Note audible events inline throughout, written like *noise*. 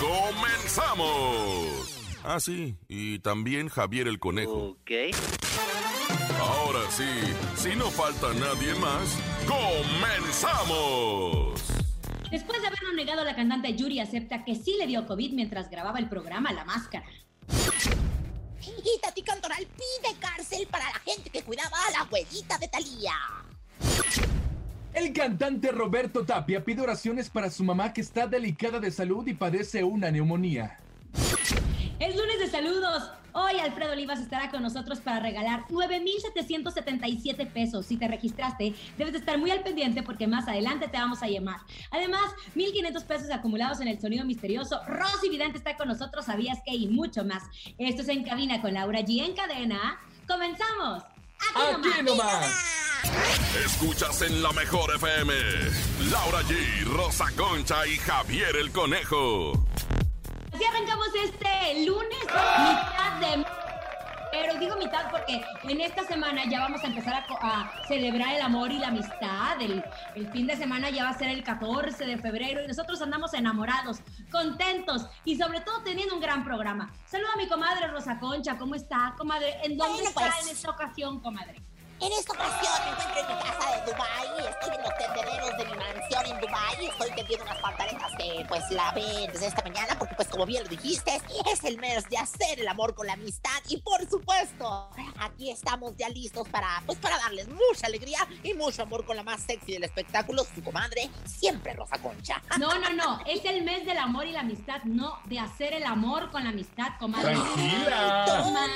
¡Comenzamos! Ah, sí, y también Javier el Conejo. Ok. Ahora sí, si no falta nadie más, ¡comenzamos! Después de haberlo negado, la cantante Yuri acepta que sí le dio COVID mientras grababa el programa La Máscara. Y Tati Cantoral pide cárcel para la gente que cuidaba a la abuelita de Talía. El cantante Roberto Tapia pide oraciones para su mamá que está delicada de salud y padece una neumonía. Es lunes de saludos. Hoy Alfredo Olivas estará con nosotros para regalar 9,777 pesos. Si te registraste, debes de estar muy al pendiente porque más adelante te vamos a llamar. Además, 1,500 pesos acumulados en el sonido misterioso. Rosy Vidente está con nosotros, sabías que y mucho más. Esto es En Cabina con Laura G. En cadena. ¡Comenzamos! Aquí, nomás. Escuchas en la mejor FM. Laura G, Rosa Concha y Javier el Conejo. Así arrancamos este lunes, mitad de... Pero digo mitad porque en esta semana ya vamos a empezar a, celebrar el amor y la amistad. El, el, fin de semana ya va a ser el 14 de febrero y nosotros andamos enamorados, contentos y sobre todo teniendo un gran programa. Saludo a mi comadre Rosa Concha, ¿cómo está, comadre? ¿En dónde está pues. en esta ocasión, comadre? En esta ocasión me encuentro en mi casa de Dubai, estoy en los tendederos de mi mansión en Dubai, estoy tendiendo unas pantaletas que pues la ven desde esta mañana porque pues como bien lo dijiste, es el mes de hacer el amor con la amistad y por supuesto, aquí estamos ya listos para pues para darles mucha alegría y mucho amor con la más sexy del espectáculo, su comadre, siempre Rosa Concha. No, no, no, es el mes del amor y la amistad, no de hacer el amor con la amistad, comadre. Tranquila. Toma.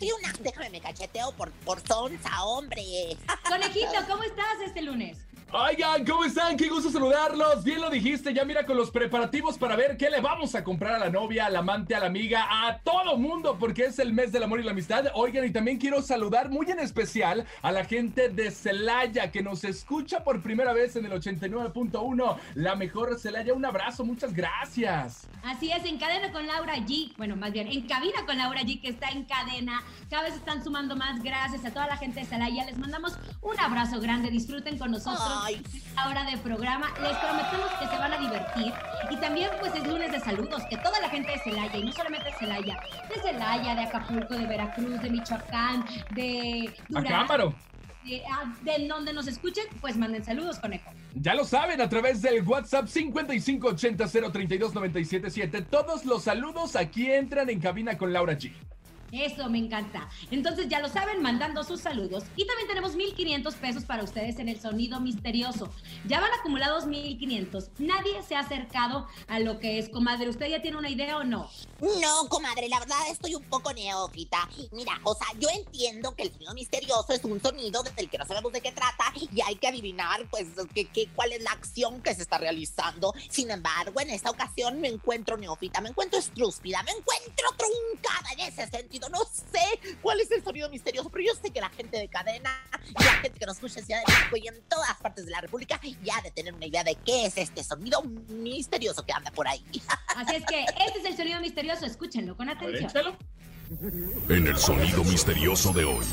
Una, déjame me cacheteo por, por hombre. Conejito, ¿cómo estás este lunes? Oigan, ¿cómo están? Qué gusto saludarlos. Bien lo dijiste, ya mira con los preparativos para ver qué le vamos a comprar a la novia, al amante, a la amiga, a todo mundo, porque es el mes del amor y la amistad. Oigan, y también quiero saludar muy en especial a la gente de Celaya que nos escucha por primera vez en el 89.1. La mejor Celaya, un abrazo, muchas gracias. Así es, en cadena con Laura G. Bueno, más bien, en cabina con Laura G, que está en cadena. Cada vez están sumando más. Gracias a toda la gente de Celaya. Les mandamos un abrazo grande. Disfruten con nosotros. Ay. esta hora de programa. Les prometemos que se van a divertir. Y también, pues, es lunes de saludos. Que toda la gente de Celaya, y no solamente de Celaya, de Celaya, de Acapulco, de Veracruz, de Michoacán, de Acámbaro. De, ah, de donde nos escuchen, pues manden saludos, conejo. Ya lo saben, a través del WhatsApp 5580-032-977. Todos los saludos aquí entran en cabina con Laura G. Eso me encanta. Entonces ya lo saben, mandando sus saludos. Y también tenemos 1.500 pesos para ustedes en el sonido misterioso. Ya van acumulados 1.500. Nadie se ha acercado a lo que es, comadre. ¿Usted ya tiene una idea o no? No, comadre, la verdad estoy un poco neófita. Mira, o sea, yo entiendo que el sonido misterioso es un sonido del que no sabemos de qué trata y hay que adivinar, pues, cuál es la acción que se está realizando. Sin embargo, en esta ocasión me encuentro neófita, me encuentro estrúspida, me encuentro truncada en ese sentido. No sé cuál es el sonido misterioso, pero yo sé que la gente de cadena y la gente que nos escucha en Ciudad de México y en todas partes de la República ya ha de tener una idea de qué es este sonido misterioso que anda por ahí. *laughs* Así es que este es el sonido misterioso. Escúchenlo con atención. En el sonido misterioso de hoy.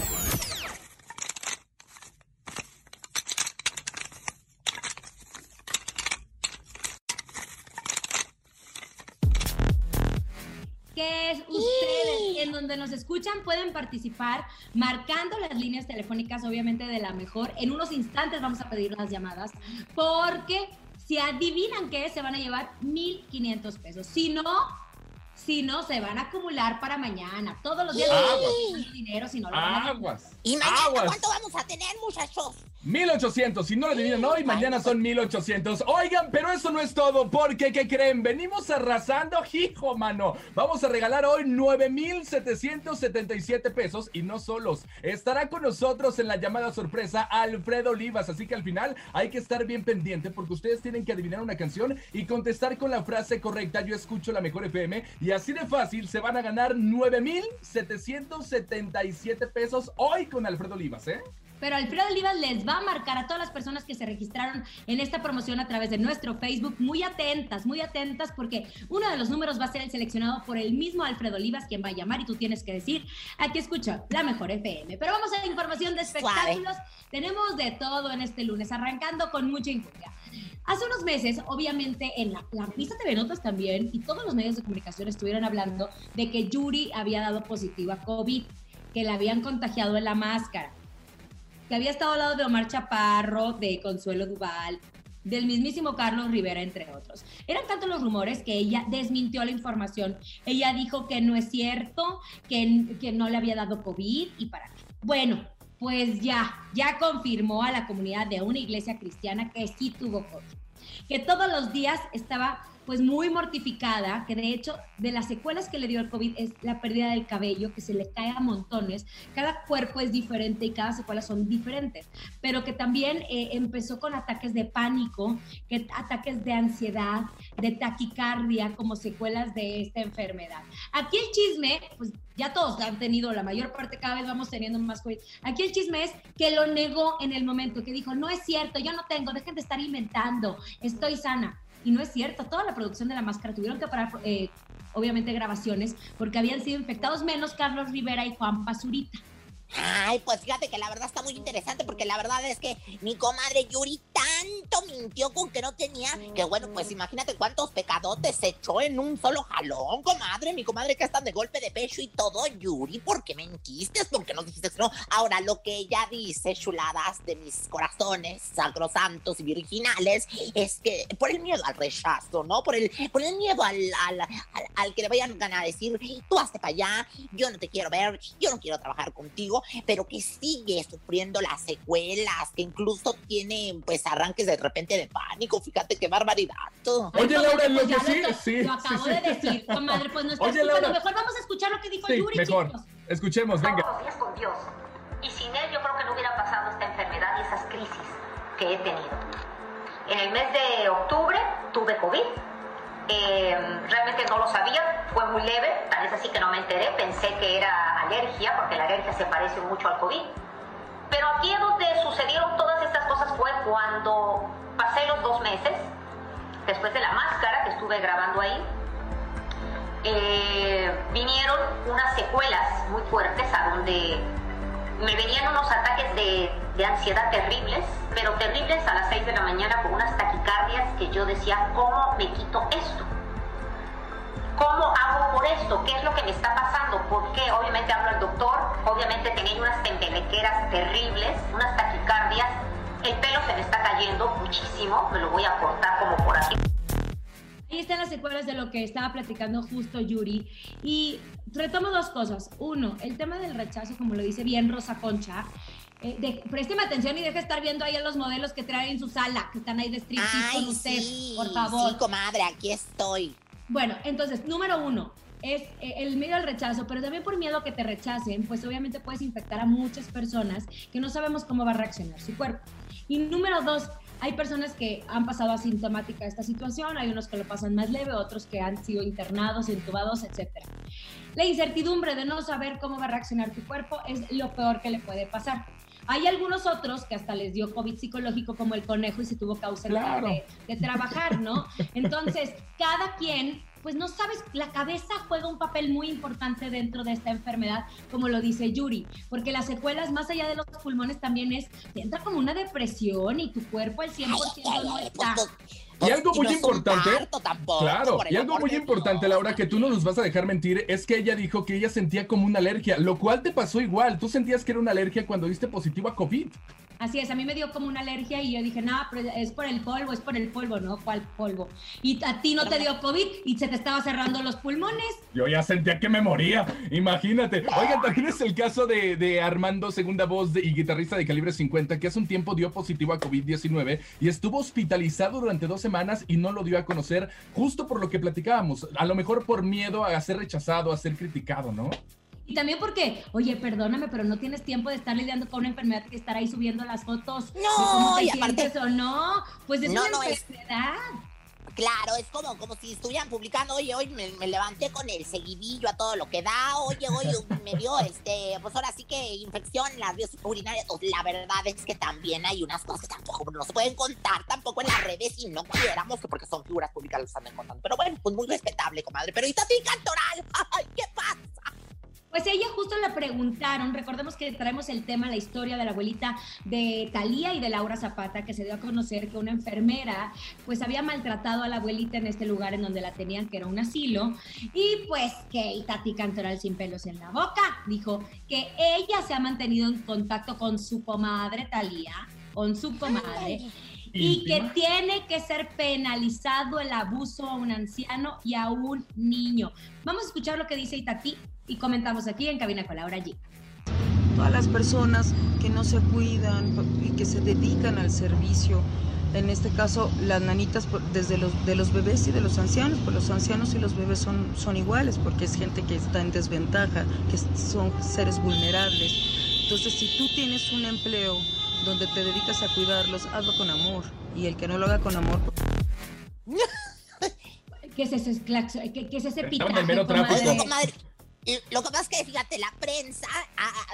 que es ustedes en donde nos escuchan pueden participar marcando las líneas telefónicas obviamente de la mejor. En unos instantes vamos a pedir las llamadas porque si adivinan que se van a llevar 1.500 pesos. Si no, si no, se van a acumular para mañana. Todos los días Aguas. dinero si no lo van a Aguas. ¿Y mañana Aguas. cuánto vamos a tener, muchachos? 1800, si no lo adivinan hoy, mañana son 1800. Oigan, pero eso no es todo, porque ¿qué creen? Venimos arrasando, hijo, mano. Vamos a regalar hoy 9777 pesos y no solos. Estará con nosotros en la llamada sorpresa Alfredo Olivas, así que al final hay que estar bien pendiente porque ustedes tienen que adivinar una canción y contestar con la frase correcta. Yo escucho la mejor FM y así de fácil se van a ganar 9777 pesos hoy con Alfredo Olivas, ¿eh? Pero Alfredo Olivas les va a marcar a todas las personas que se registraron en esta promoción a través de nuestro Facebook. Muy atentas, muy atentas, porque uno de los números va a ser el seleccionado por el mismo Alfredo Olivas, quien va a llamar y tú tienes que decir, aquí escucho la mejor FM. Pero vamos a la información de espectáculos. Tenemos de todo en este lunes, arrancando con mucha injuria. Hace unos meses, obviamente, en la, la pista TV Notas también, y todos los medios de comunicación estuvieron hablando de que Yuri había dado positivo a COVID, que la habían contagiado en la máscara que había estado al lado de Omar Chaparro, de Consuelo Duval, del mismísimo Carlos Rivera, entre otros. Eran tantos los rumores que ella desmintió la información. Ella dijo que no es cierto, que, que no le había dado COVID y para qué. Bueno, pues ya, ya confirmó a la comunidad de una iglesia cristiana que sí tuvo COVID, que todos los días estaba pues muy mortificada, que de hecho de las secuelas que le dio el COVID es la pérdida del cabello, que se le cae a montones, cada cuerpo es diferente y cada secuela son diferentes, pero que también eh, empezó con ataques de pánico, que, ataques de ansiedad, de taquicardia como secuelas de esta enfermedad. Aquí el chisme, pues ya todos han tenido, la mayor parte cada vez vamos teniendo más COVID. Aquí el chisme es que lo negó en el momento, que dijo, no es cierto, yo no tengo, dejen de estar inventando, estoy sana. Y no es cierto, toda la producción de la máscara tuvieron que parar, eh, obviamente, grabaciones, porque habían sido infectados menos Carlos Rivera y Juan Pazurita. Ay, pues fíjate que la verdad está muy interesante porque la verdad es que mi comadre Yuri tanto mintió con que no tenía, que bueno, pues imagínate cuántos pecadotes se echó en un solo jalón, comadre, mi comadre que están de golpe de pecho y todo, Yuri, ¿por qué mentiste? ¿Por qué no dijiste no? Ahora, lo que ella dice, chuladas de mis corazones sacrosantos y virginales, es que por el miedo al rechazo, ¿no? Por el, por el miedo al, al, al que le vayan a decir, tú hazte para allá, yo no te quiero ver, yo no quiero trabajar contigo pero que sigue sufriendo las secuelas, que incluso tiene pues arranques de repente de pánico. Fíjate qué barbaridad. Oye, Laura, lo que sí, sí. Lo acabo de decir, comadre, pues no está *laughs* Oye, Laura. Mejor vamos a escuchar lo que dijo Yuri, mejor. Chicos. Escuchemos, venga. Todos los días con Dios. Y sin él yo creo que no hubiera pasado esta enfermedad y esas crisis que he tenido. En el mes de octubre tuve COVID eh, realmente no lo sabía, fue muy leve, tal vez así que no me enteré, pensé que era alergia, porque la alergia se parece mucho al COVID. Pero aquí donde sucedieron todas estas cosas fue cuando pasé los dos meses, después de la máscara que estuve grabando ahí, eh, vinieron unas secuelas muy fuertes a donde me venían unos ataques de, de, ansiedad terribles, pero terribles a las 6 de la mañana con unas taquicardias que yo decía, ¿cómo me quito esto? ¿Cómo hago por esto? ¿Qué es lo que me está pasando? Porque obviamente hablo al doctor, obviamente tenía unas tembelequeras terribles, unas taquicardias, el pelo se me está cayendo muchísimo, me lo voy a cortar como por aquí. Ahí están las secuelas de lo que estaba platicando justo Yuri. Y retomo dos cosas. Uno, el tema del rechazo, como lo dice bien Rosa Concha. Eh, de, présteme atención y deje de estar viendo ahí a los modelos que traen en su sala, que están ahí de striptease con usted, sí, por favor. Sí, comadre, aquí estoy. Bueno, entonces, número uno, es eh, el miedo al rechazo, pero también por miedo a que te rechacen, pues obviamente puedes infectar a muchas personas que no sabemos cómo va a reaccionar su cuerpo. Y número dos, hay personas que han pasado asintomática esta situación, hay unos que lo pasan más leve, otros que han sido internados, intubados, etc. La incertidumbre de no saber cómo va a reaccionar tu cuerpo es lo peor que le puede pasar. Hay algunos otros que hasta les dio COVID psicológico como el conejo y se tuvo ausentar de, de trabajar, ¿no? Entonces, cada quien pues no sabes, la cabeza juega un papel muy importante dentro de esta enfermedad, como lo dice Yuri, porque las secuelas más allá de los pulmones también es, te entra como una depresión y tu cuerpo al 100% no está. Y algo muy importante, tampoco, claro, y algo muy importante, Dios. Laura, que tú no nos vas a dejar mentir, es que ella dijo que ella sentía como una alergia, lo cual te pasó igual, tú sentías que era una alergia cuando diste positivo a COVID. Así es, a mí me dio como una alergia y yo dije, no, pero es por el polvo, es por el polvo, ¿no? ¿Cuál polvo? Y a ti no te dio COVID y se te estaba cerrando los pulmones. Yo ya sentía que me moría, imagínate. Oigan, también es el caso de, Armando, segunda voz y guitarrista de calibre 50, que hace un tiempo dio positivo a COVID-19 y estuvo hospitalizado durante dos semanas y no lo dio a conocer, justo por lo que platicábamos. A lo mejor por miedo a ser rechazado, a ser criticado, ¿no? Y también porque, oye, perdóname, pero no tienes tiempo de estar lidiando con una enfermedad que estar ahí subiendo las fotos. No, y aparte. o no, pues es una enfermedad. Claro, es como, como si estuvieran publicando, oye, hoy me, levanté con el seguidillo a todo lo que da, oye, hoy *laughs* me dio, este, pues ahora sí que infección en las vías urinarias. La verdad es que también hay unas cosas que tampoco no se pueden contar tampoco en las redes y no quisiéramos, porque son figuras públicas las están contando. Pero bueno, pues muy respetable, comadre. Pero ahorita sí, Cantoral, *laughs* ay, ¿qué pasa? Pues ella justo le preguntaron, recordemos que traemos el tema, la historia de la abuelita de Talía y de Laura Zapata, que se dio a conocer que una enfermera pues había maltratado a la abuelita en este lugar en donde la tenían, que era un asilo, y pues que Tati Cantoral sin pelos en la boca dijo que ella se ha mantenido en contacto con su comadre Talía, con su comadre. y que tiene que ser penalizado el abuso a un anciano y a un niño. Vamos a escuchar lo que dice Itati y comentamos aquí en Cabina con Laura G. Todas las personas que no se cuidan y que se dedican al servicio, en este caso las nanitas desde los, de los bebés y de los ancianos, pues los ancianos y los bebés son, son iguales porque es gente que está en desventaja, que son seres vulnerables. Entonces si tú tienes un empleo donde te dedicas a cuidarlos, hazlo con amor y el que no lo haga con amor... ¿Qué es ese, ¿Qué, es ese pitaje, lo que pasa es que, fíjate, la prensa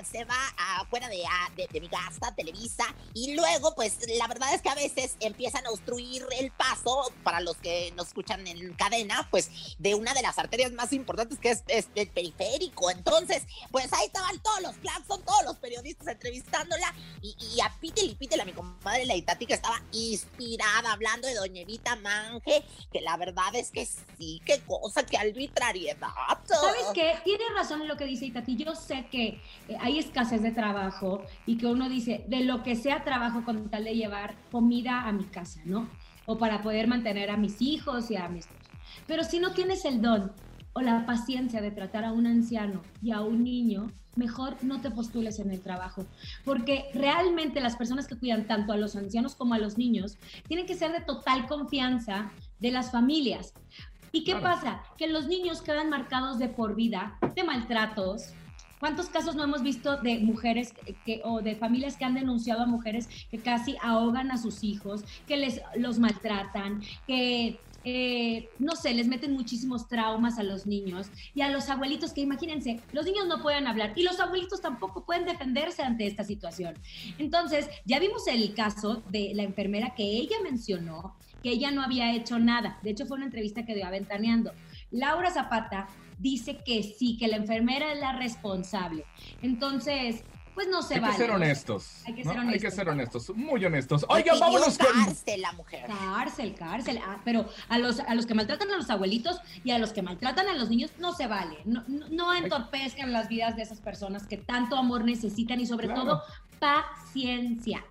se va afuera de, de, mi gasta, Televisa, y luego, pues, la verdad es que a veces empiezan a obstruir el paso, para los que nos escuchan en cadena, pues, de una de las arterias más importantes que es, el periférico. Entonces, pues, ahí estaban todos los claxon, todos los periodistas entrevistándola, y, y a Pítel y Pítel, a mi comadre la Itati, que estaba inspirada hablando de Doña Evita Manje, que la verdad es que sí, qué cosa, qué arbitrariedad. ¿Sabes qué? tiene razón en lo que dice Itati. Yo sé que eh, hay escasez de trabajo y que uno dice, de lo que sea trabajo con tal de llevar comida a mi casa, ¿no? O para poder mantener a mis hijos y a mis... Pero si no tienes el don o la paciencia de tratar a un anciano y a un niño, mejor no te postules en el trabajo, porque realmente las personas que cuidan tanto a los ancianos como a los niños tienen que ser de total confianza de las familias, ¿Y qué pasa? Que los niños quedan marcados de por vida de maltratos. ¿Cuántos casos no hemos visto de mujeres que, o de familias que han denunciado a mujeres que casi ahogan a sus hijos, que les los maltratan, que eh, no sé, les meten muchísimos traumas a los niños y a los abuelitos que imagínense, los niños no pueden hablar y los abuelitos tampoco pueden defenderse ante esta situación. Entonces, ya vimos el caso de la enfermera que ella mencionó, que ella no había hecho nada. De hecho, fue una entrevista que dio aventaneando. Laura Zapata dice que sí, que la enfermera es la responsable. Entonces, pues no se Hay vale. Que ser honestos, Hay que ser honestos. Hay que ser honestos, muy honestos. Oigan, vámonos con... Cárcel, la mujer. Cárcel, cárcel. Ah, pero a los, a los que maltratan a los abuelitos y a los que maltratan a los niños no se vale. No, no, entorpezcan las vidas de esas personas que tanto amor necesitan y sobre todo paciencia.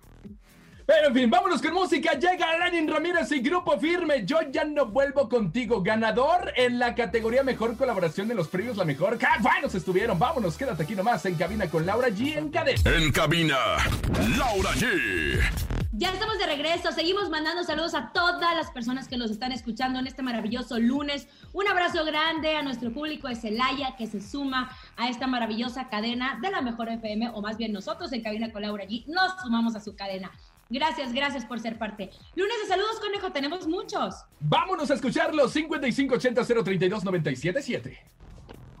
Pero en fin, vámonos con música. Llega Lenin Ramírez y Grupo Firme. Yo ya no vuelvo contigo. Ganador en la categoría Mejor Colaboración de los Premios La Mejor. ¡Qué buenos estuvieron! Vámonos, quédate aquí nomás en cabina con Laura G. En cadena. En cabina, Laura G. Ya estamos de regreso. Seguimos mandando saludos a todas las personas que nos están escuchando en este maravilloso lunes. Un abrazo grande a nuestro público de Celaya que se suma a esta maravillosa cadena de la Mejor FM, o más bien nosotros en cabina con Laura G. Nos sumamos a su cadena. Gracias, gracias por ser parte. Lunes de saludos, conejo, tenemos muchos. Vámonos a escucharlos. 5580 032 977.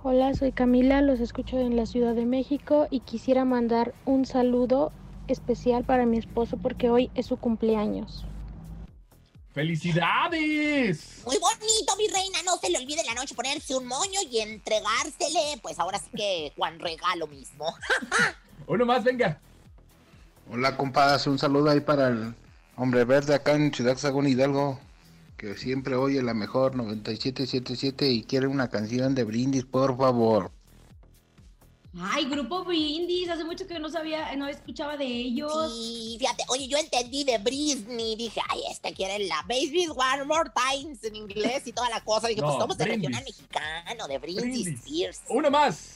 Hola, soy Camila, los escucho en la Ciudad de México y quisiera mandar un saludo especial para mi esposo porque hoy es su cumpleaños. ¡Felicidades! Muy bonito, mi reina. No se le olvide la noche ponerse un moño y entregársele. Pues ahora sí que *laughs* Juan regalo mismo. Uno más, venga. Hola, compadres, un saludo ahí para el hombre verde acá en Ciudad Sagún Hidalgo, que siempre oye la mejor 9777 y quiere una canción de brindis, por favor. Ay, Grupo Brindis, hace mucho que no sabía, no escuchaba de ellos. Sí, fíjate, oye, yo entendí de Britney, dije, ay, este quiere la Baby One More Times en inglés y toda la cosa. Dije, No, pues somos de regional mexicano, de Brindis, Brindis. Spears. Una más.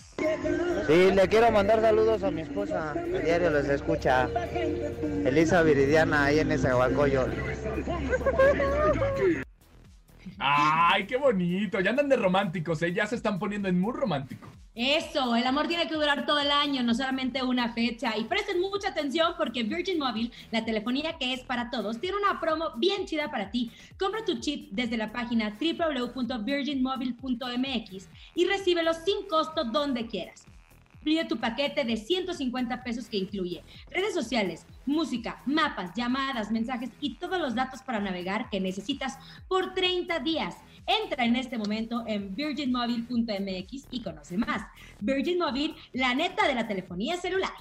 Sí, le quiero mandar saludos a mi esposa. A diario les escucha. Elisa Viridiana, ahí en ese Huacoyo. Ay, qué bonito. Ya andan de románticos, ¿eh? Ya se están poniendo en muy romántico. Eso, el amor tiene que durar todo el año, no solamente una fecha. Y presten mucha atención porque Virgin Mobile, la telefonía que es para todos, tiene una promo bien chida para ti. Compra tu chip desde la página www.virginmobile.mx y recíbelo sin costo donde quieras. Pide tu paquete de 150 pesos que incluye redes sociales, música, mapas, llamadas, mensajes y todos los datos para navegar que necesitas por 30 días. Entra en este momento en virginmobile.mx y conoce más. Virgin Mobile, la neta de la telefonía celular.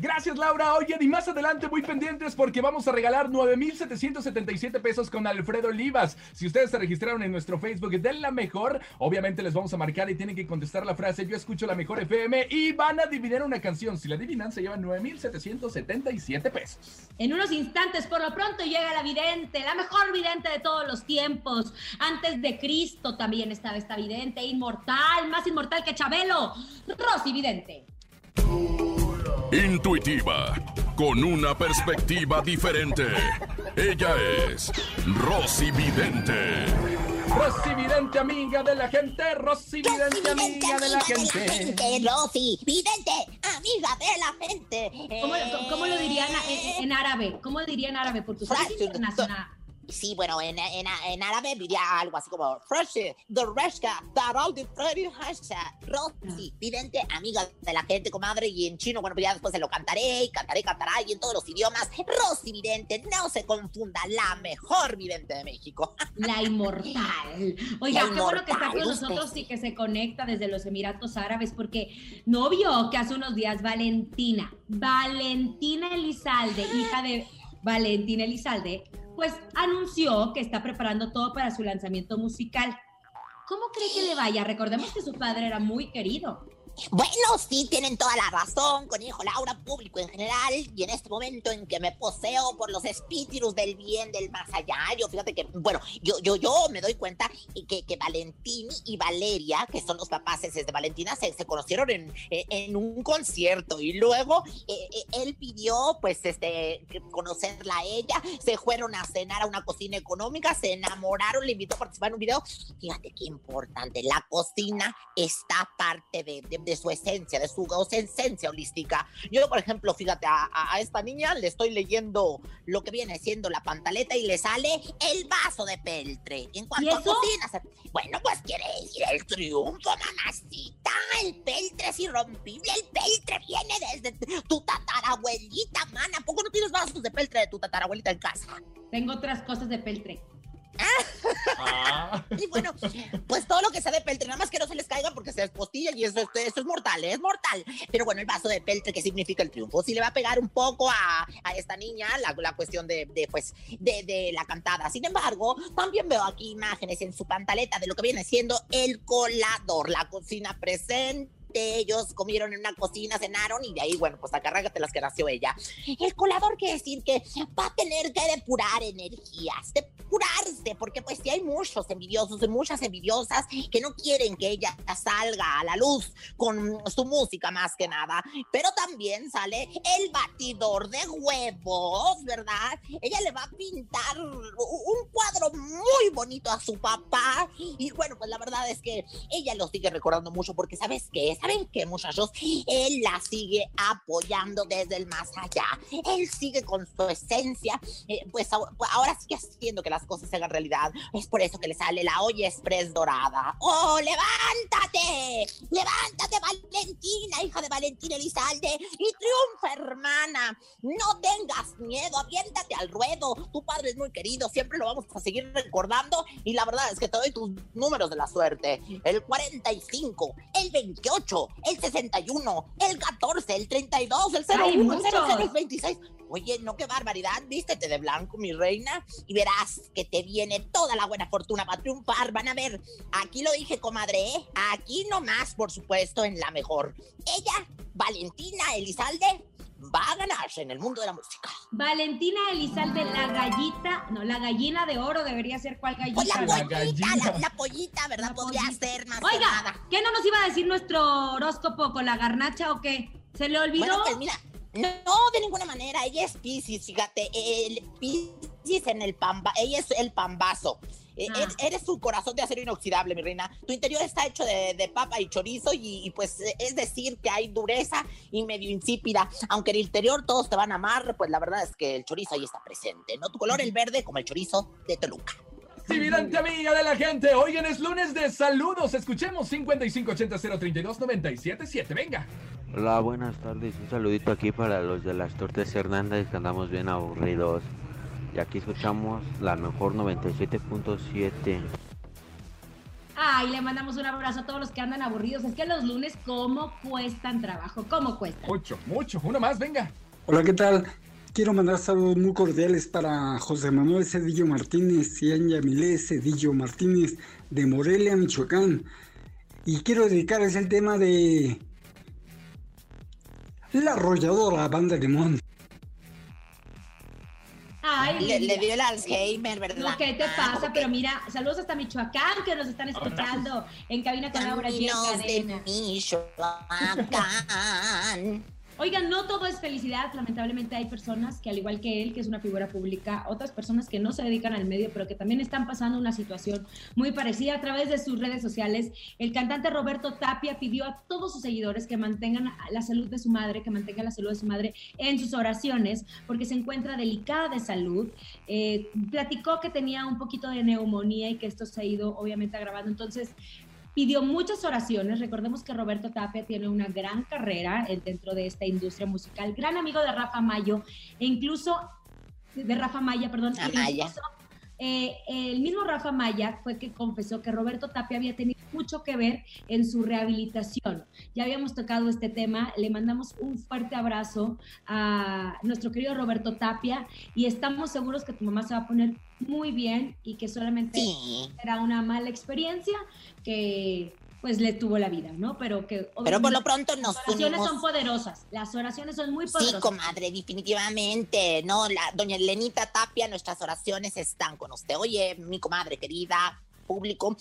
Gracias, Laura. Oigan, y más adelante muy pendientes porque vamos a regalar 9,777 pesos con Alfredo Olivas. Si ustedes se registraron en nuestro Facebook de La Mejor, obviamente les vamos a marcar y tienen que contestar la frase Yo escucho La Mejor FM y van a adivinar una canción. Si la adivinan, se llevan 9,777 pesos. En unos instantes, por lo pronto, llega la vidente, la mejor vidente de todos los tiempos. Antes de Cristo también estaba esta vidente, inmortal, más inmortal que Chabelo. Rosy Vidente. Intuitiva, con una perspectiva diferente. Ella es Rosy Vidente. Rosy Vidente, amiga de la gente. Rosy Vidente, amiga de la gente. Rosy, vidente, amiga de la gente. ¿Cómo, cómo lo dirían en, en árabe? ¿Cómo diría en árabe? Porque usted es Sí, bueno, en, en, en árabe diría algo así como Fresh, the Reshka, Tarol de Freddy Hasha, Rosy, vidente, amiga de la gente, comadre, y en chino, bueno, pues ya después se lo cantaré, y cantaré, cantará, y en todos los idiomas. Rosy Vidente, no se confunda, la mejor vidente de México. *laughs* La inmortal. Oiga, La qué bueno que está con nosotros y que se conecta desde los Emiratos Árabes, porque no vio que hace unos días Valentina, Valentina Elizalde, hija de Valentina Elizalde, pues anunció que está preparando todo para su lanzamiento musical. ¿Cómo cree que le vaya? Recordemos que su padre era muy querido. Bueno, sí, tienen toda la razón, conejo Laura, público en general, y en este momento en que me poseo por los espíritus del bien, del más allá, yo fíjate que, bueno, yo, yo, yo me doy cuenta que, que Valentín y Valeria, que son los papás de Valentina, se, se conocieron en, en un concierto, y luego eh, eh, él pidió, pues, este, conocerla a ella, se fueron a cenar a una cocina económica, se enamoraron, le invitó a participar en un video, fíjate qué importante, la cocina está parte de, de- de su esencia, de su esencia holística. Yo, por ejemplo, fíjate, a, esta niña le estoy leyendo lo que viene siendo la pantaleta y le sale el vaso de peltre. En cuanto a cocina, se- bueno, pues quiere decir el triunfo, mamacita. El peltre es irrompible, el peltre viene desde tu tatarabuelita, mana. ¿A poco no tienes vasos de peltre de tu tatarabuelita en casa? Tengo otras cosas de peltre. Ah. *laughs* Y bueno, pues todo lo que sea de peltre, nada más que no se les caiga porque se despostilla y eso, eso es mortal, es mortal. Pero bueno, el vaso de peltre, ¿qué significa el triunfo? Sí le va a pegar un poco a, a esta niña la, la cuestión de, de, pues, de, de la cantada. Sin embargo, también veo aquí imágenes en su pantaleta de lo que viene siendo el colador, la cocina presente. Ellos comieron en una cocina, cenaron y de ahí, bueno, pues acárragate las que nació ella. El colador quiere decir que va a tener que depurar energías, depurarse, porque pues si hay muchos envidiosos y muchas envidiosas que no quieren que ella salga a la luz con su música más que nada, pero también sale el batidor de huevos, ¿verdad? Ella le va a pintar un cuadro muy bonito a su papá y bueno, pues la verdad es que ella lo sigue recordando mucho porque ¿sabes qué? ¿Saben qué, muchachos? Él la sigue apoyando desde el más allá. Él sigue con su esencia, eh, pues ahora, ahora sigue haciendo que las cosas se hagan realidad. Es por eso que le sale la olla express dorada. ¡Oh, levántate! ¡Levántate, Valentina, hija de Valentina Elizalde! ¡Y triunfa, hermana! No tengas miedo, aviéntate al ruedo. Tu padre es muy querido, siempre lo vamos a seguir recordando. Y la verdad es que te doy tus números de la suerte: el 45, el 28, el 61, el 14, el 32, el 01, ¡Ay, el muchos! 00, el 26. Oye, no, qué barbaridad, vístete de blanco, mi reina, y verás que te viene toda la buena fortuna para triunfar. Van a ver, aquí lo dije, comadre, ¿eh? aquí no más, por supuesto, en la mejor. Ella, Valentina Elizalde, va a ganarse en el mundo de la música. Valentina Elizalde, la gallita, no, la gallina de oro debería ser cuál gallita. Pues la La pollita, gallina. la, la pollita, ¿verdad? La Podría pollita. ser más que Oiga, nada. ¿qué no nos iba a decir nuestro horóscopo con la garnacha o qué? ¿Se le olvidó? Bueno, pues mira, no, de ninguna manera. Ella es Pisces, fíjate. El Pisces en el pamba, ella es el pambazo. Eh, Ah. eres- su corazón de acero inoxidable, mi reina. Tu interior está hecho de, de papa y chorizo y, y, pues es decir que hay dureza y medio insípida. Aunque en el interior todos te van a amar, pues la verdad es que el chorizo ahí está presente, ¿no? Tu color el verde como el chorizo de Toluca. Dividente amiga de la gente, oigan, es lunes de saludos. Escuchemos 5580-032-977. Venga. Hola, buenas tardes. Un saludito aquí para los de las Tortes Hernández que andamos bien aburridos. Y aquí escuchamos la mejor 97.7. Ay, le mandamos un abrazo a todos los que andan aburridos. Es que los lunes, ¿cómo cuestan trabajo? ¿Cómo cuestan? Mucho, mucho. Uno más, venga. Hola, ¿qué tal? Quiero mandar saludos muy cordiales para José Manuel Cedillo Martínez y Anya Milé Cedillo Martínez de Morelia, Michoacán. Y quiero dedicarles el tema de la arrolladora banda Limón. Ay, Le, dio el Alzheimer, ¿verdad? No, ¿qué te Ah, pasa? Pero mira, saludos hasta Michoacán que nos están escuchando en cabina con Laura G. De Cadena. Michoacán. Oigan, no todo es felicidad. Lamentablemente hay personas que, al igual que él, que es una figura pública, otras personas que no se dedican al medio, pero que también están pasando una situación muy parecida a través de sus redes sociales. El cantante Roberto Tapia pidió a todos sus seguidores que mantengan la salud de su madre, que mantengan la salud de su madre en sus oraciones, porque se encuentra delicada de salud. Eh, platicó que tenía un poquito de neumonía y que esto se ha ido obviamente agravando. Entonces, pidió muchas oraciones. Recordemos que Roberto Tapia tiene una gran carrera eh, dentro de esta industria musical, gran amigo de Rafa Mayo, e incluso de Rafa Maya, perdón. e incluso, eh, el mismo Rafa Maya fue que confesó que Roberto Tapia había tenido mucho que ver en su rehabilitación. Ya habíamos tocado este tema, le mandamos un fuerte abrazo a nuestro querido Roberto Tapia y estamos seguros que tu mamá se va a poner muy bien y que solamente Sí. será una mala experiencia que pues le tuvo la vida, ¿no? Pero que Pero por lo pronto nos las oraciones unimos. son poderosas, las oraciones son muy Sí, poderosas. comadre, definitivamente. No, la doña Lenita Tapia, nuestras oraciones están con usted. Oye, mi comadre querida, público.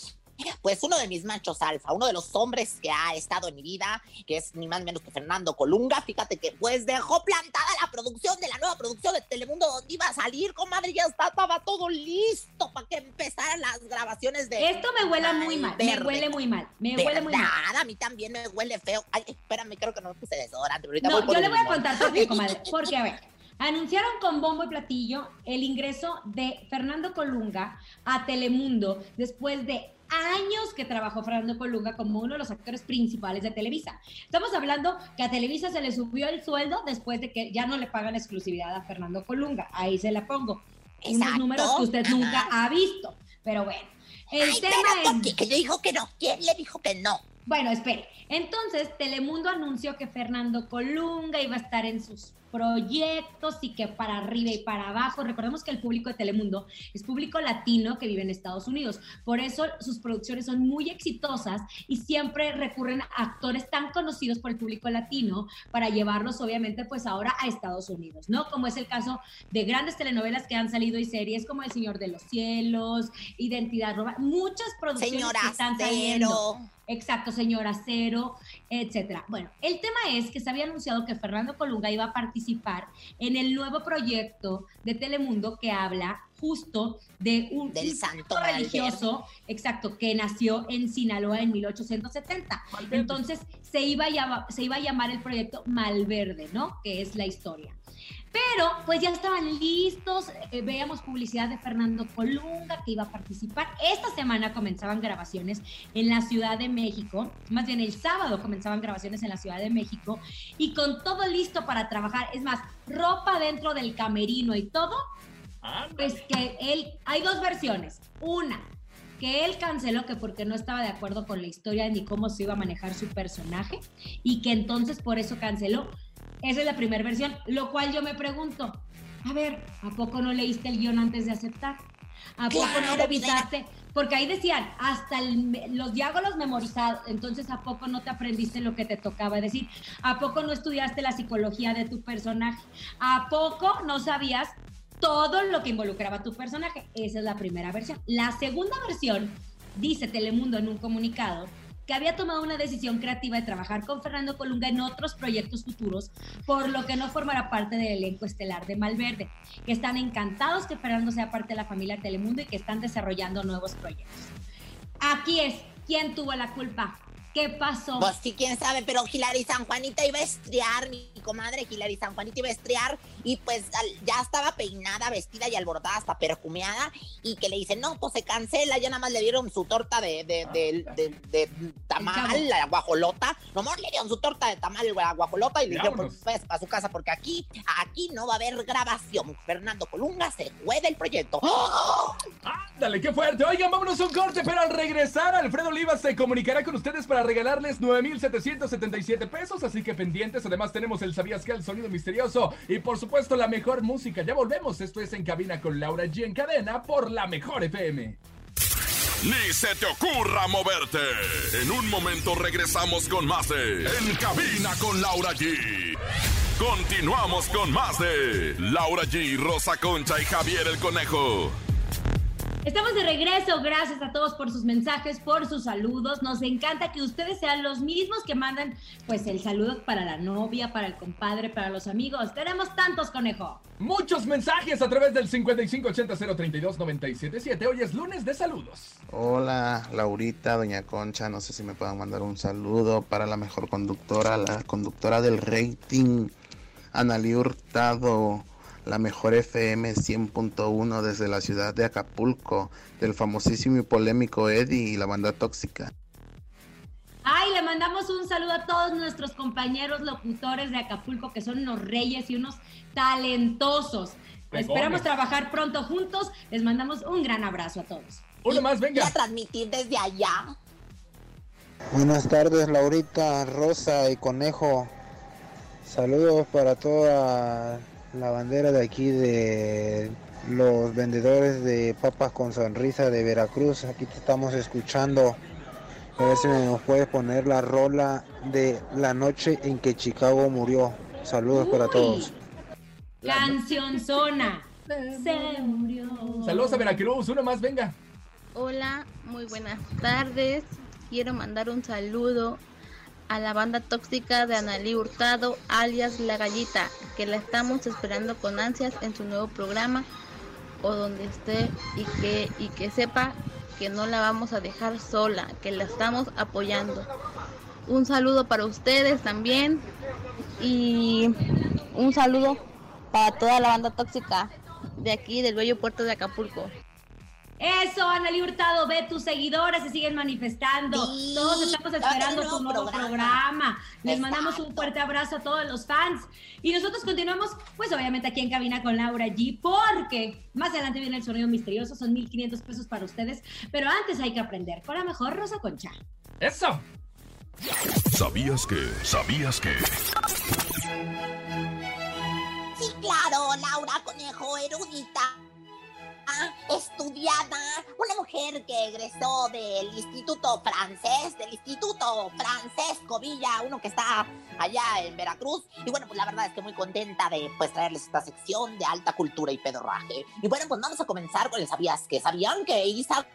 Pues uno de mis machos alfa, uno de los hombres que ha estado en mi vida, que es ni más ni menos que Fernando Colunga, fíjate que pues dejó plantada la producción de la nueva producción de Telemundo donde iba a salir, comadre, ya está, estaba todo listo para que empezaran las grabaciones de... Esto me huele muy mal, me huele muy mal, me huele muy mal. verdad, a mí también me huele feo. Ay, espérame, creo que no me puse desodorante. ahorita No, voy yo le voy a contar por qué, *laughs* comadre. Porque, a ver, anunciaron con bombo y platillo el ingreso de Fernando Colunga a Telemundo después de años que trabajó Fernando Colunga como uno de los actores principales de Televisa. Estamos hablando que a Televisa se le subió el sueldo después de que ya no le pagan exclusividad a Fernando Colunga. Ahí se la pongo. Unos Exacto. números que usted Ajá. nunca ha visto. Pero bueno, el Ay, tema pero, es... Que le dijo que no. ¿Quién le dijo que no? Bueno, espere. Entonces, Telemundo anunció que Fernando Colunga iba a estar en sus proyectos y que para arriba y para abajo. Recordemos que el público de Telemundo es público latino que vive en Estados Unidos. Por eso sus producciones son muy exitosas y siempre recurren a actores tan conocidos por el público latino para llevarlos, obviamente, pues ahora a Estados Unidos, ¿no? Como es el caso de grandes telenovelas que han salido y series como El Señor de los Cielos, Identidad Roba, muchas producciones Señora que están saliendo. Cero. Exacto, señora Cero, etcétera. Bueno, el tema es que se había anunciado que Fernando Colunga iba a participar en el nuevo proyecto de Telemundo que habla justo de un, Del santo religioso, exacto, que nació en Sinaloa en 1870. Entonces se iba, a llamar, se iba a llamar el proyecto Malverde, ¿no? Que es la historia. Pero pues ya estaban listos, eh, veíamos publicidad de Fernando Colunga que iba a participar. Esta semana comenzaban grabaciones en la Ciudad de México, más bien el sábado comenzaban grabaciones en la Ciudad de México y con todo listo para trabajar, es más, ropa dentro del camerino y todo, pues que él, hay dos versiones. Una, que él canceló que porque no estaba de acuerdo con la historia ni cómo se iba a manejar su personaje y que entonces por eso canceló. Esa es la primera versión, lo cual yo me pregunto, a ver, ¿a poco no leíste el guion antes de aceptar? ¿A poco no Claro, revisaste? Porque ahí decían, hasta el- los diálogos memorizados, entonces ¿a poco no te aprendiste lo que te tocaba decir? ¿A poco no estudiaste la psicología de tu personaje? ¿A poco no sabías todo lo que involucraba a tu personaje? Esa es la primera versión. La segunda versión, dice Telemundo en un comunicado, que había tomado una decisión creativa de trabajar con Fernando Colunga en otros proyectos futuros, por lo que no formará parte del elenco estelar de Malverde, que están encantados que Fernando sea parte de la familia Telemundo y que están desarrollando nuevos proyectos. Aquí es, ¿quién tuvo la culpa? ¿Qué pasó? Pues sí, quién sabe, pero Hilary San Juanita iba a estrear, mi comadre Hilary San Juanita iba a estrear y pues ya estaba peinada, vestida y alborotada, hasta perfumeada y que le dicen, no, pues se cancela, ya nada más le dieron su torta de, de, de, de- de tamal, la guajolota, nomás le dieron su torta de tamal, la guajolota y le dijeron, pues pues, para su casa porque aquí, aquí no va a haber grabación. Fernando Colunga se fue del proyecto. ¡Oh! Ándale, qué fuerte. Oigan, vámonos a un corte, pero al regresar, Alfredo Olivas se comunicará con ustedes para regalarles 9,777 pesos. Así que pendientes. Además, tenemos el Sabías que el sonido misterioso. Y por supuesto, la mejor música. Ya volvemos. Esto es En Cabina con Laura G en cadena por la mejor FM. Ni se te ocurra moverte. En un momento regresamos con más de En Cabina con Laura G. Continuamos con más de Laura G, Rosa Concha y Javier el Conejo. Estamos de regreso, gracias a todos por sus mensajes, por sus saludos. Nos encanta que ustedes sean los mismos que mandan pues el saludo para la novia, para el compadre, para los amigos. Tenemos tantos, conejo. Muchos mensajes a través del 5580-032-977. Hoy es lunes de saludos. Hola, Laurita, Doña Concha, no sé si me puedan mandar un saludo para la mejor conductora, la conductora del rating, Analí Hurtado, la mejor FM 100.1 desde la ciudad de Acapulco, del famosísimo y polémico Eddie y la banda tóxica. Ay, le mandamos un saludo a todos nuestros compañeros locutores de Acapulco que son unos reyes y unos talentosos. Esperamos trabajar pronto juntos. Les mandamos un gran abrazo a todos. Uno más, Y venga. a transmitir desde allá. Buenas tardes, Laurita, Rosa y Conejo. Saludos para toda la bandera de aquí de los vendedores de papas con sonrisa de Veracruz. Aquí te estamos escuchando. A ver si nos puedes poner la rola de la noche en que Chicago murió. Saludos para todos. Canción Zona. Se murió. Saludos a Veracruz. Uno más, venga. Hola, muy buenas tardes. Quiero mandar un saludo a la banda tóxica de Analí Hurtado, alias La Gallita, que la estamos esperando con ansias en su nuevo programa o donde esté y que, y que sepa que no la vamos a dejar sola, que la estamos apoyando. Un saludo para ustedes también y un saludo para toda la banda tóxica de aquí del bello puerto de Acapulco. Eso, Analí Hurtado, ve tus seguidores se siguen manifestando. Sí, todos estamos esperando tu nuevo programa. programa. Les mandamos un fuerte abrazo a todos los fans. Y nosotros continuamos, pues obviamente aquí en cabina con Laura G, porque más adelante viene el sonido misterioso, son 1500 pesos para ustedes. Pero antes hay que aprender con la mejor Rosa Concha. Eso. ¿Sabías que? ¿Sabías que? Sí, claro, Laura Conejo, erudita, estudiada, una mujer que egresó del Instituto Francés, del Instituto Francesco Villa, uno que está allá en Veracruz. Y bueno, pues la verdad es que muy contenta de pues traerles esta sección de alta cultura y pedorraje. Y bueno, pues vamos a comenzar con el ¿Sabías que? ¿Sabían que Isa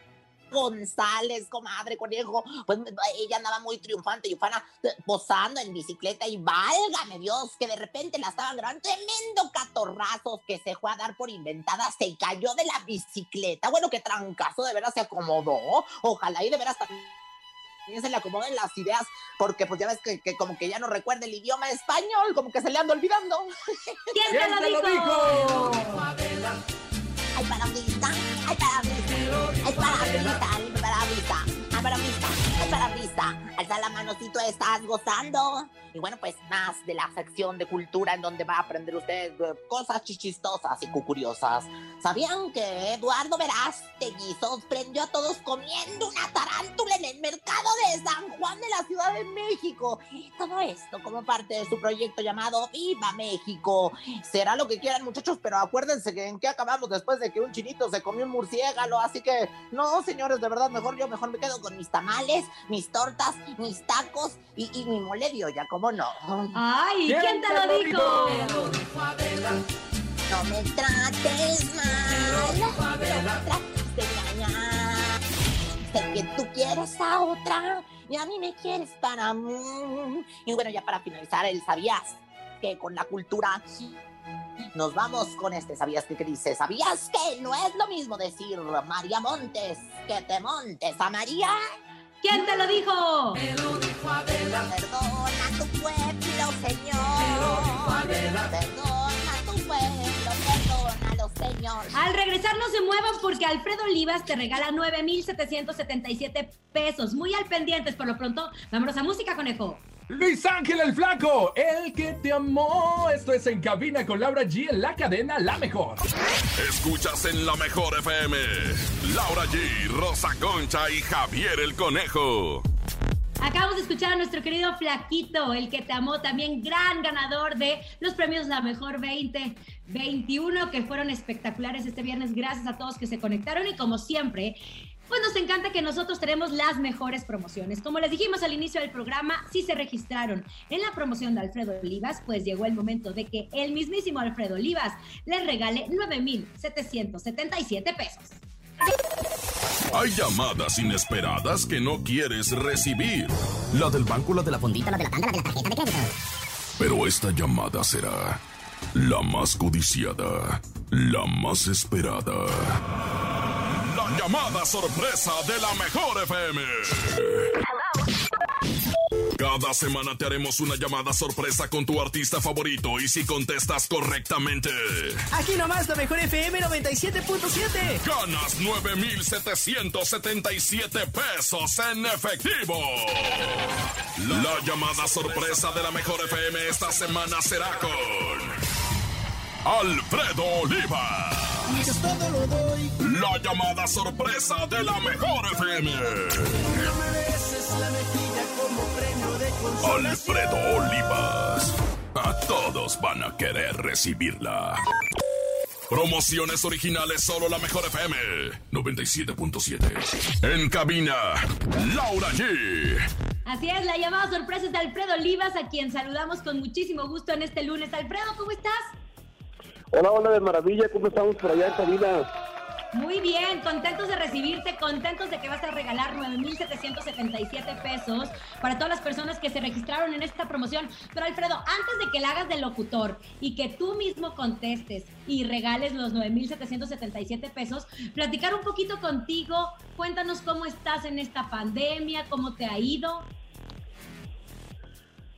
González, comadre, conejo, pues ella andaba muy triunfante y ufana eh, posando en bicicleta y válgame Dios, que de repente la estaban grabando, tremendo catorrazos que se fue a dar por inventada, se cayó de la bicicleta, bueno, qué trancazo, de veras se acomodó, ojalá y de veras también se le acomoden las ideas, porque pues ya ves que, que como que ya no recuerda el idioma español, como que se le anda olvidando. ¿Quién, ¿Quién te lo lo dijo? Ay, parabrisa, ay, parabrisa, ay, parabrisa, ay, parabrisa. para brisa, para brisa. Alza la manocito, estás gozando. Y bueno, pues más de la sección de cultura en donde va a aprender usted eh, cosas chichistosas y curiosas. ¿Sabían que Eduardo Verástegui sorprendió a todos comiendo una tarántula en el mercado de San Juan de la Ciudad de México? Todo esto como parte de su proyecto llamado Viva México. Será lo que quieran muchachos, pero acuérdense que en qué acabamos después de que un chinito se comió un murciélago. Así que no, señores, de verdad, mejor yo mejor me quedo con mis tamales, mis tortas, mis tacos y, y mi mole de olla, ¿cómo no? Ay, ¿quién te lo dijo? No me trates mal, no me trates de engañar. Sé que tú quieres a otra y a mí me quieres para mí. Y bueno, ya para finalizar, el sabías que con la cultura nos vamos con este. ¿Sabías que, que dice? ¿Sabías que no es lo mismo decir María Montes que te montes a María? ¿Quién te lo dijo? Perdona tu pueblo, Señor. Perdona tu pueblo, perdónalo, Señor. Al regresar no se muevan porque Alfredo Olivas te regala 9,777 pesos. Muy al pendientes, por lo pronto, vámonos a música, conejo. Luis Ángel el Flaco, el que te amó. Esto es En Cabina con Laura G en la cadena La Mejor. Escuchas en la mejor FM. Laura G, Rosa Concha y Javier el Conejo. Acabamos de escuchar a nuestro querido Flaquito, el que te amó, también gran ganador de los premios La Mejor 2021, que fueron espectaculares este viernes. Gracias a todos que se conectaron y como siempre, pues nos encanta que nosotros tenemos las mejores promociones. Como les dijimos al inicio del programa, si se registraron en la promoción de Alfredo Olivas, pues llegó el momento de que el mismísimo Alfredo Olivas les regale 9,777 pesos. Hay llamadas inesperadas que no quieres recibir. La del banco, la de la fondita, la de la tanda, la de la tarjeta de crédito. Pero esta llamada será la más codiciada, la más esperada. La llamada sorpresa de la mejor FM. Cada semana te haremos una llamada sorpresa con tu artista favorito y si contestas correctamente, Aquí nomás la mejor FM 97.7. ganas 9,777 pesos en efectivo. La llamada sorpresa de la mejor FM esta semana será con Alfredo Oliva. La llamada sorpresa de la mejor FM. Alfredo Olivas. A todos van a querer recibirla. Promociones originales solo la mejor FM 97.7. En cabina, Laura G. Así es, la llamada sorpresa es de Alfredo Olivas, a quien saludamos con muchísimo gusto en este lunes. Alfredo, ¿cómo estás? Hola, hola de maravilla, ¿cómo estamos por allá en cabina? Muy bien, contentos de recibirte, contentos de que vas a regalar 9,777 pesos para todas las personas que se registraron en esta promoción. Pero Alfredo, antes de que la hagas de locutor y que tú mismo contestes y regales los 9,777 pesos, platicar un poquito contigo, cuéntanos cómo estás en esta pandemia, cómo te ha ido.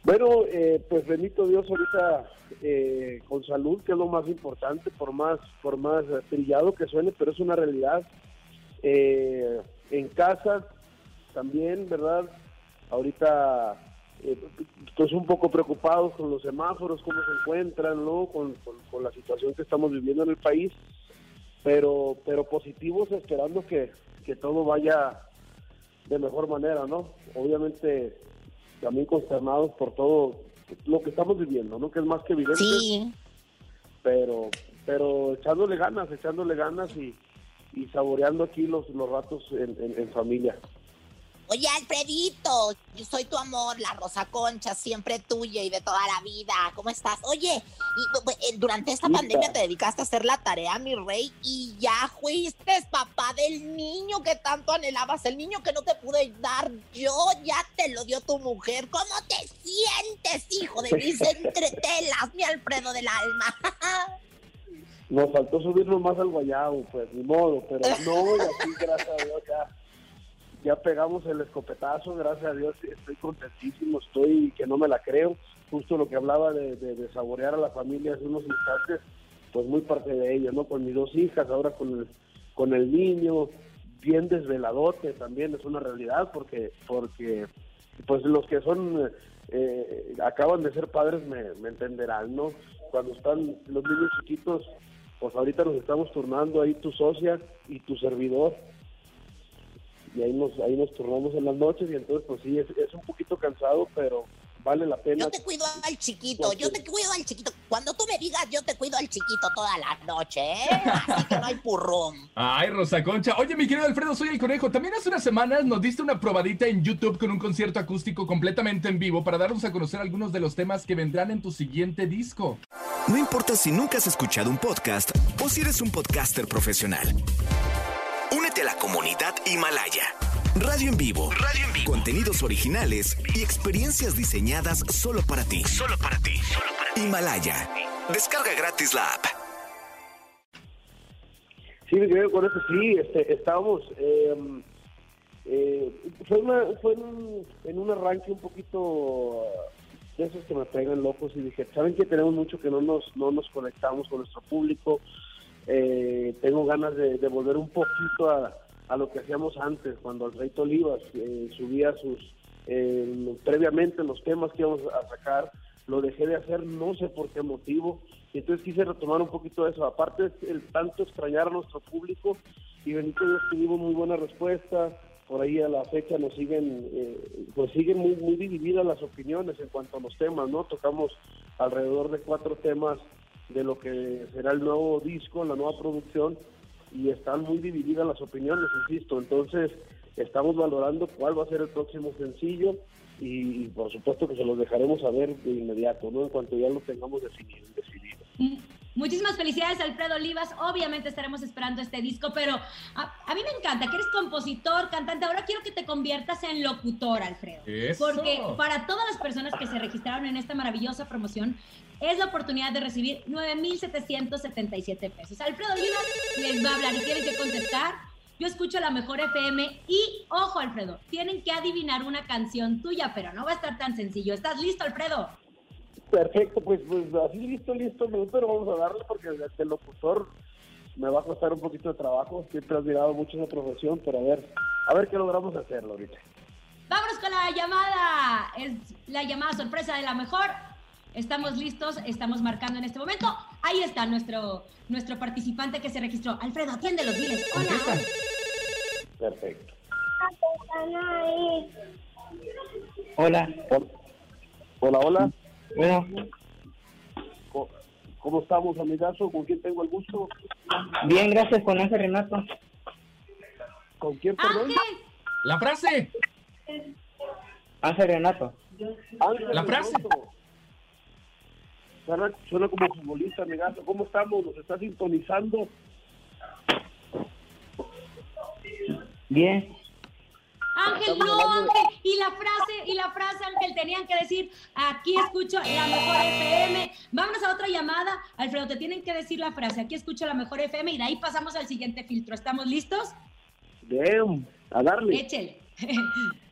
Bueno, eh, pues bendito Dios ahorita eh, con salud, que es lo más importante, por más, por más trillado que suene, pero es una realidad. Eh, en casa también, ¿verdad? Ahorita eh, pues un poco preocupados con los semáforos, cómo se encuentran, ¿no? Con, con- con la situación que estamos viviendo en el país, pero, pero positivos esperando que, que todo vaya de mejor manera, ¿no? Obviamente también consternados por todo lo que estamos viviendo, ¿no? Que es más que evidente. Sí. Pero, pero echándole ganas, echándole ganas y, y saboreando aquí los, los ratos en, en- en familia. Oye, Alfredito, yo soy tu amor, la Rosa Concha, siempre tuya y de toda la vida. ¿Cómo estás? Oye, y, eh, durante esta Lista. pandemia te dedicaste a hacer la tarea, mi rey, y ya fuiste papá del niño que tanto anhelabas, el niño que no te pude dar yo, ya te lo dio tu mujer. ¿Cómo te sientes, hijo de mis *laughs* entretelas, mi Alfredo del alma? *laughs* Nos faltó subirnos más al guayabo, pues ni modo, pero no, y aquí gracias a Dios ya, ya pegamos el escopetazo, gracias a Dios estoy contentísimo, estoy que no me la creo, justo lo que hablaba de, saborear a la familia hace unos instantes, pues muy parte de ello, ¿no? Con mis dos hijas, ahora con el, con el niño, bien desveladote también es una realidad porque porque pues los que son eh, acaban de ser padres me, me entenderán no cuando están los niños chiquitos pues ahorita nos estamos turnando ahí tu socia y tu servidor y ahí nos ahí nos turnamos en las noches y entonces pues sí es, es un poquito cansado pero vale la pena Yo te cuido al chiquito, yo te cuido al chiquito. Cuando tú me digas, yo te cuido al chiquito toda la noche, ¿eh? Así que no hay purrón. Ay, Rosa Concha. Oye, mi querido Alfredo, soy el conejo. También hace unas semanas nos diste una probadita en YouTube con un concierto acústico completamente en vivo para darnos a conocer algunos de los temas que vendrán en tu siguiente disco. No importa si nunca has escuchado un podcast o si eres un podcaster profesional. A la comunidad Himalaya. Radio en vivo. Radio en vivo. Contenidos originales y experiencias diseñadas solo para ti. Solo para ti. Himalaya. Descarga gratis la app. Sí, mi querido, con eso sí, este, estábamos, eh, eh, fue, una, fue en, en un arranque un poquito de esos que me pegan locos y dije, ¿saben que tenemos mucho que no nos, no nos conectamos con nuestro público? Eh, tengo ganas de, volver un poquito a, a lo que hacíamos antes, cuando Rey Olivas eh, subía sus, eh, previamente los temas que íbamos a sacar, lo dejé de hacer, no sé por qué motivo, entonces quise retomar un poquito eso, aparte el tanto extrañar a nuestro público, y bendito Dios tuvimos muy buena respuesta, por ahí a la fecha nos siguen, eh, pues siguen muy, muy divididas las opiniones en cuanto a los temas, ¿no? Tocamos alrededor de cuatro temas de lo que será el nuevo disco, la nueva producción, y están muy divididas las opiniones, insisto. Entonces, estamos valorando cuál va a ser el próximo sencillo y, por supuesto que se los dejaremos saber de inmediato, ¿no? En cuanto ya lo tengamos definido. decidido. Mm, Muchísimas felicidades, Alfredo Olivas. Obviamente estaremos esperando este disco, pero a, a mí me encanta que eres compositor, cantante. Ahora quiero que te conviertas en locutor, Alfredo. Eso. Porque para todas las personas que se registraron en esta maravillosa promoción, es la oportunidad de recibir 9,777 pesos. Alfredo Olivas les va a hablar y tienen que contestar. Yo escucho la mejor FM y, ojo, Alfredo, tienen que adivinar una canción tuya, pero no va a estar tan sencillo. ¿Estás listo, Alfredo? Perfecto, pues, pues así listo, listo, pero vamos a darle porque el, el locutor me va a costar un poquito de trabajo. Siempre he admirado mucho esa profesión, pero a ver, a ver qué logramos hacerlo ahorita. Vámonos con la llamada. Es la llamada sorpresa de la mejor. Estamos listos, estamos marcando en este momento. Ahí está nuestro, nuestro participante que se registró. Alfredo, atiende los diles. Hola. Perfecto. Hola. Hola, hola. ¿Cómo estamos, amigazo? ¿Con quién tengo el gusto? bien, gracias con Ángel Renato. ¿Con quién, perdón? La frase. Ángel Renato. Ángel La frase. Suena, suena como futbolista, amigazo. ¿Cómo estamos? ¿Nos está sintonizando? Bien. Ángel, no, Ángel. Y la frase, y la frase, Ángel, tenían que decir, aquí escucho la mejor FM. Vámonos a otra llamada. Alfredo, te tienen que decir la frase, aquí escucho la mejor FM y de ahí pasamos al siguiente filtro. ¿Estamos listos? Damn, a darle. Échele. *laughs*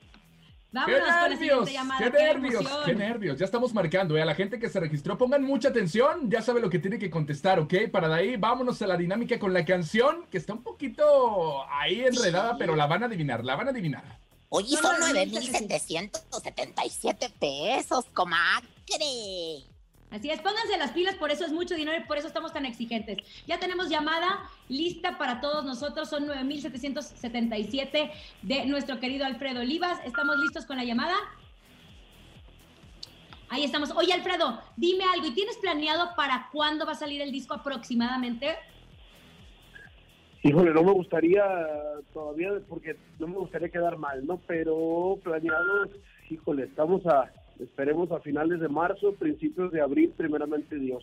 ¡Qué Vámonos con la nervios! ¡Qué ¡Qué nervios! emoción! ¡Qué nervios! Ya estamos marcando, ¿eh? A la gente que se registró, pongan mucha atención, ya sabe lo que tiene que contestar, ¿ok? Para de ahí, vámonos a la dinámica con la canción, que está un poquito ahí enredada, pero la van a adivinar, la van a adivinar. Oye, son no, 9,777 pesos, comadre. Así es, pónganse las pilas, por eso es mucho dinero y por eso estamos tan exigentes. Ya tenemos llamada lista para todos nosotros, son 9,777 de nuestro querido Alfredo Olivas. ¿Estamos listos con la llamada? Ahí estamos. Oye, Alfredo, dime algo, ¿y tienes planeado para cuándo va a salir el disco aproximadamente? Híjole, no me gustaría todavía, porque no me gustaría quedar mal, ¿no? Pero planeados, híjole, estamos a, esperemos a finales de marzo, principios de abril, primeramente Dios.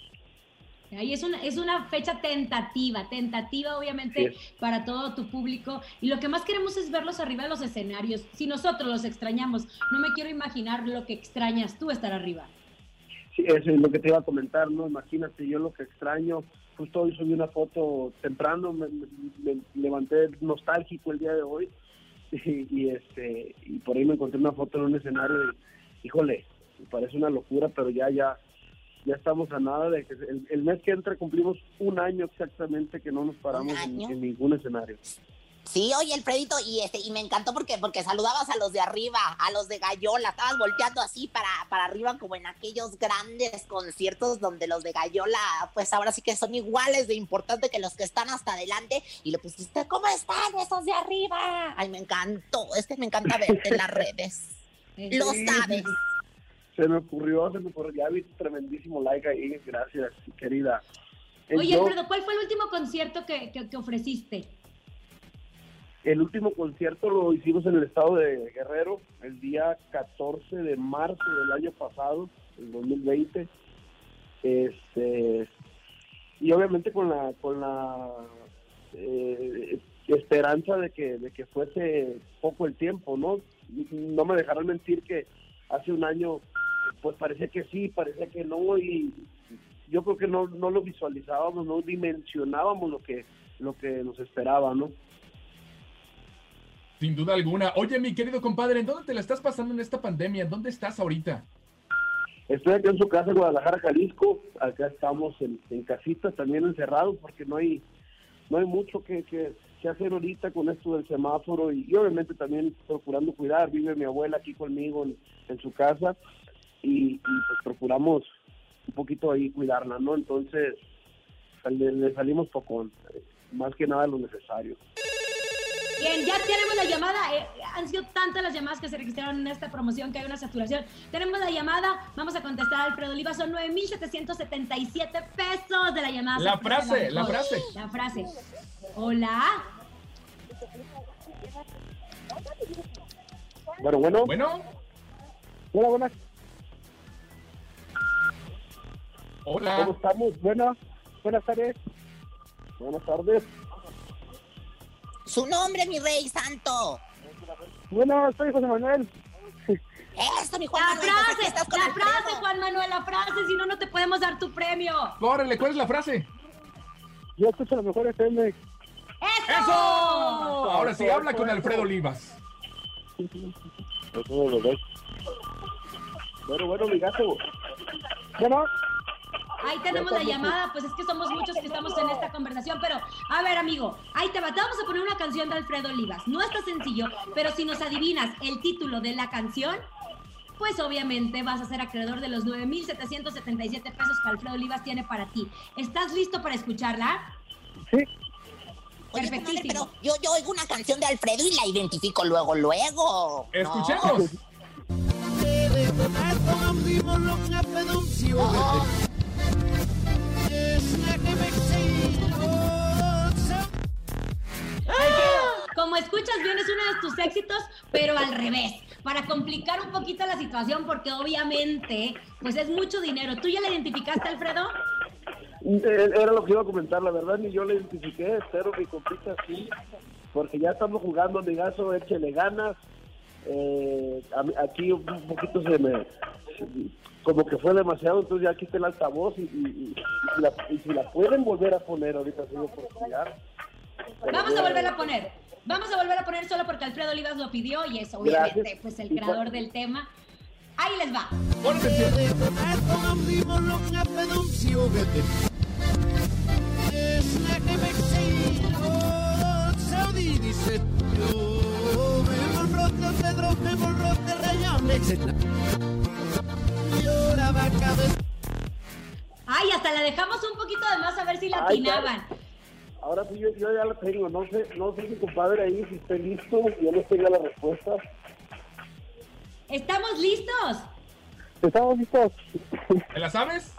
Ahí es una, es una fecha tentativa, tentativa obviamente Sí. para todo tu público. Y lo que más queremos es verlos arriba de los escenarios. Si nosotros los extrañamos, no me quiero imaginar lo que extrañas tú estar arriba. Sí, eso es lo que te iba a comentar, ¿no? Imagínate, yo lo que extraño, justo hoy subí una foto temprano, me, me- me levanté nostálgico el día de hoy *laughs* y, y, este y por ahí me encontré una foto en un escenario y, híjole, parece una locura, pero ya, ya, ya estamos a nada de que el, el mes que entra cumplimos un año exactamente que no nos paramos en, ningún escenario. Sí, oye, Alfredito, y este, y me encantó porque, porque saludabas a los de arriba, a los de Gallola, estabas volteando así para, para arriba como en aquellos grandes conciertos donde los de Gallola, pues ahora sí que son iguales de importante que los que están hasta adelante, y le pusiste, ¿cómo están esos de arriba? Ay, me encantó, es que me encanta verte en las redes. Lo sabes. Se me ocurrió, se me ocurrió, ya vi tu tremendísimo like ahí, gracias, querida. Oye, yo- Alfredo, ¿cuál fue el último concierto que, que- que ofreciste? El último concierto lo hicimos en el estado de Guerrero el día 14 de marzo del año pasado, el 2020. Este, y obviamente con la con la eh, esperanza de que de que fuese poco el tiempo, ¿no? No me dejarán mentir que hace un año pues parecía que sí, parecía que no y yo creo que no no lo visualizábamos, no dimensionábamos lo que lo que nos esperaba, ¿no? Sin duda alguna. Oye, mi querido compadre, ¿en dónde te la estás pasando en esta pandemia? ¿En dónde estás ahorita? Estoy aquí en su casa en Guadalajara, Jalisco. Acá estamos en, en casita, también encerrados, porque no hay no hay mucho que, que, hacer ahorita con esto del semáforo y, obviamente también procurando cuidar. Vive mi abuela aquí conmigo en, su casa y, pues procuramos un poquito ahí cuidarla, ¿no? Entonces le, le salimos poco, más que nada lo necesario. Bien, ya tenemos la llamada. eh, han sido tantas las llamadas que se registraron en esta promoción que hay una saturación. Tenemos la llamada. Vamos a contestar a Alfredo Oliva. Son 9,777 pesos de la llamada. La frase, la frase. La frase. Hola. Bueno, bueno. Bueno. Hola, buenas. Hola. ¿Cómo estamos? Buenas. Buenas tardes. Buenas tardes. Su nombre, mi rey santo. Bueno, soy José Manuel. Eso, mi Juan La Manuel, frase, estás con la frase, Juan Manuel, la frase. Si no, no te podemos dar tu premio. Córrele, ¿cuál es la frase? Yo escucho la mejor FM. ¡Eso! ¡Eso! Ahora sí, habla con Alfredo Olivas. Bueno, bueno, mi gato. Bueno, Ahí tenemos la llamada, pues es que somos muchos que estamos en esta conversación, pero a ver amigo, ahí te va, te vamos a poner una canción de Alfredo Olivas. No está sencillo, pero si nos adivinas el título de la canción, pues obviamente vas a ser acreedor de los 9.777 pesos que Alfredo Olivas tiene para ti. ¿Estás listo para escucharla? Sí. Oye, comadre, pero yo, yo oigo una canción de Alfredo y la identifico luego, luego. ¿no? Como escuchas bien, es uno de tus éxitos, pero al revés, para complicar un poquito la situación, porque obviamente, pues es mucho dinero. ¿Tú ya la identificaste, Alfredo? Eh, Era lo que iba a comentar, la verdad ni yo le identifiqué, espero mi compita sí, porque ya estamos jugando, amigazo, échele ganas. Eh, aquí un poquito se me, como que fue demasiado, entonces ya quité el altavoz y, y- y- y si la, y si la pueden volver a poner ahorita, sí, oportunidad. Vamos a volver a poner. Vamos a volver a poner solo porque Alfredo Olivas lo pidió y es obviamente Gracias. pues el creador del tema. Ahí les va. Ay, hasta la dejamos un poquito de más a ver si la Ay, atinaban. Ahora sí, yo, yo ya la tengo, no sé, no sé mi compadre ahí si esté listo, yo les tenga la respuesta. ¿Estamos listos? ¿Estamos listos? ¿Te la sabes?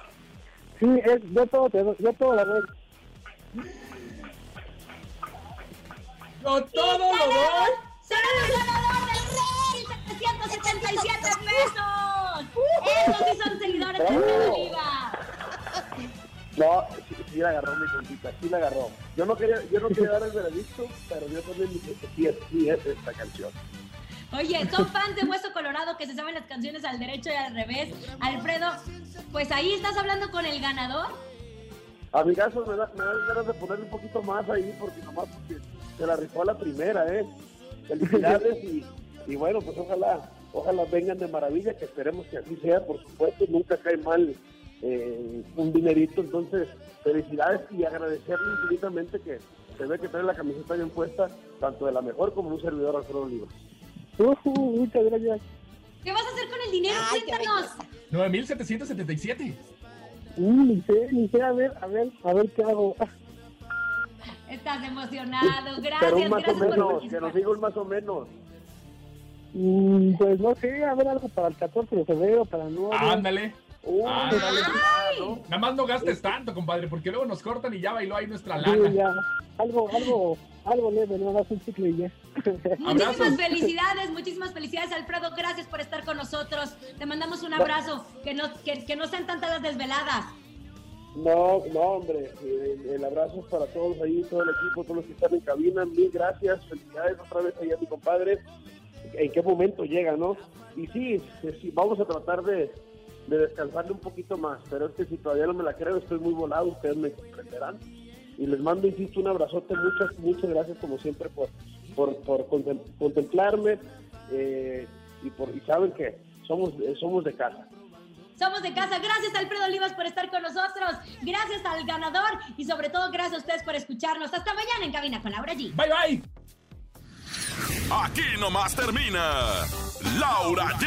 Sí, es, yo todo, yo todo la red. ¡Yo todo lo doy! ¡Será el ganador del Rey! ¡777 pesos! Esos sí son seguidores de Olivas. No, sí, la agarró mi compita, sí la agarró. Yo no quería, yo no quería dar el veredicto, pero yo también dije que sí sí es esta canción. Oye, son fans de Hueso Colorado que se saben las canciones al derecho y al revés. Alfredo, pues ahí estás hablando con el ganador. Amigazo, me da, me da ganas de ponerle un poquito más ahí, porque nomás porque se la rifó a la primera, ¿eh? Felicidades y, y bueno, pues ojalá, ojalá vengan de maravilla, que esperemos que así sea, por supuesto, nunca cae mal eh, un dinerito, entonces felicidades y agradecerle infinitamente que, se ve que trae la camiseta bien puesta, tanto de la mejor como de un servidor Alfredo Oliva. Uh, muchas gracias. ¿Qué vas a hacer con el dinero? Cuéntanos. 9777. Uh, ni sé, ni sé, a ver, a ver, a ver qué hago. Estás emocionado. Gracias, Pero un más o gracias menos, que nos diga un más o menos. Mm, pues no sé, a ver algo para el 14 de febrero, para el 9. Ándale. Uh, Ándale. Nada más no gastes tanto, compadre, porque luego nos cortan y ya bailó ahí nuestra Sí, lana. ya. Algo, algo, algo leve, no hagas un chicle y ya. Muchísimas felicidades, muchísimas felicidades, Alfredo. Gracias por estar con nosotros. Te mandamos un abrazo. Que no, que, que no sean tantas las desveladas. No, no, hombre, el, el abrazo es para todos ahí, todo el equipo, todos los que están en cabina, mil gracias, felicidades otra vez ahí a mi compadre, en qué momento llega, ¿no? Y sí, sí, vamos a tratar de, de descansarle un poquito más, pero es que si todavía no me la creo, estoy muy volado, ustedes me comprenderán. Y les mando, insisto, un abrazote, muchas, muchas gracias como siempre por, por, por contem- contemplarme eh, y, por, y saben que somos, eh, somos de casa. Somos de casa. Gracias, Alfredo Olivas, por estar con nosotros. Gracias al ganador y sobre todo gracias a ustedes por escucharnos. Hasta mañana en Cabina con Laura G. Bye, bye. Aquí nomás termina Laura G,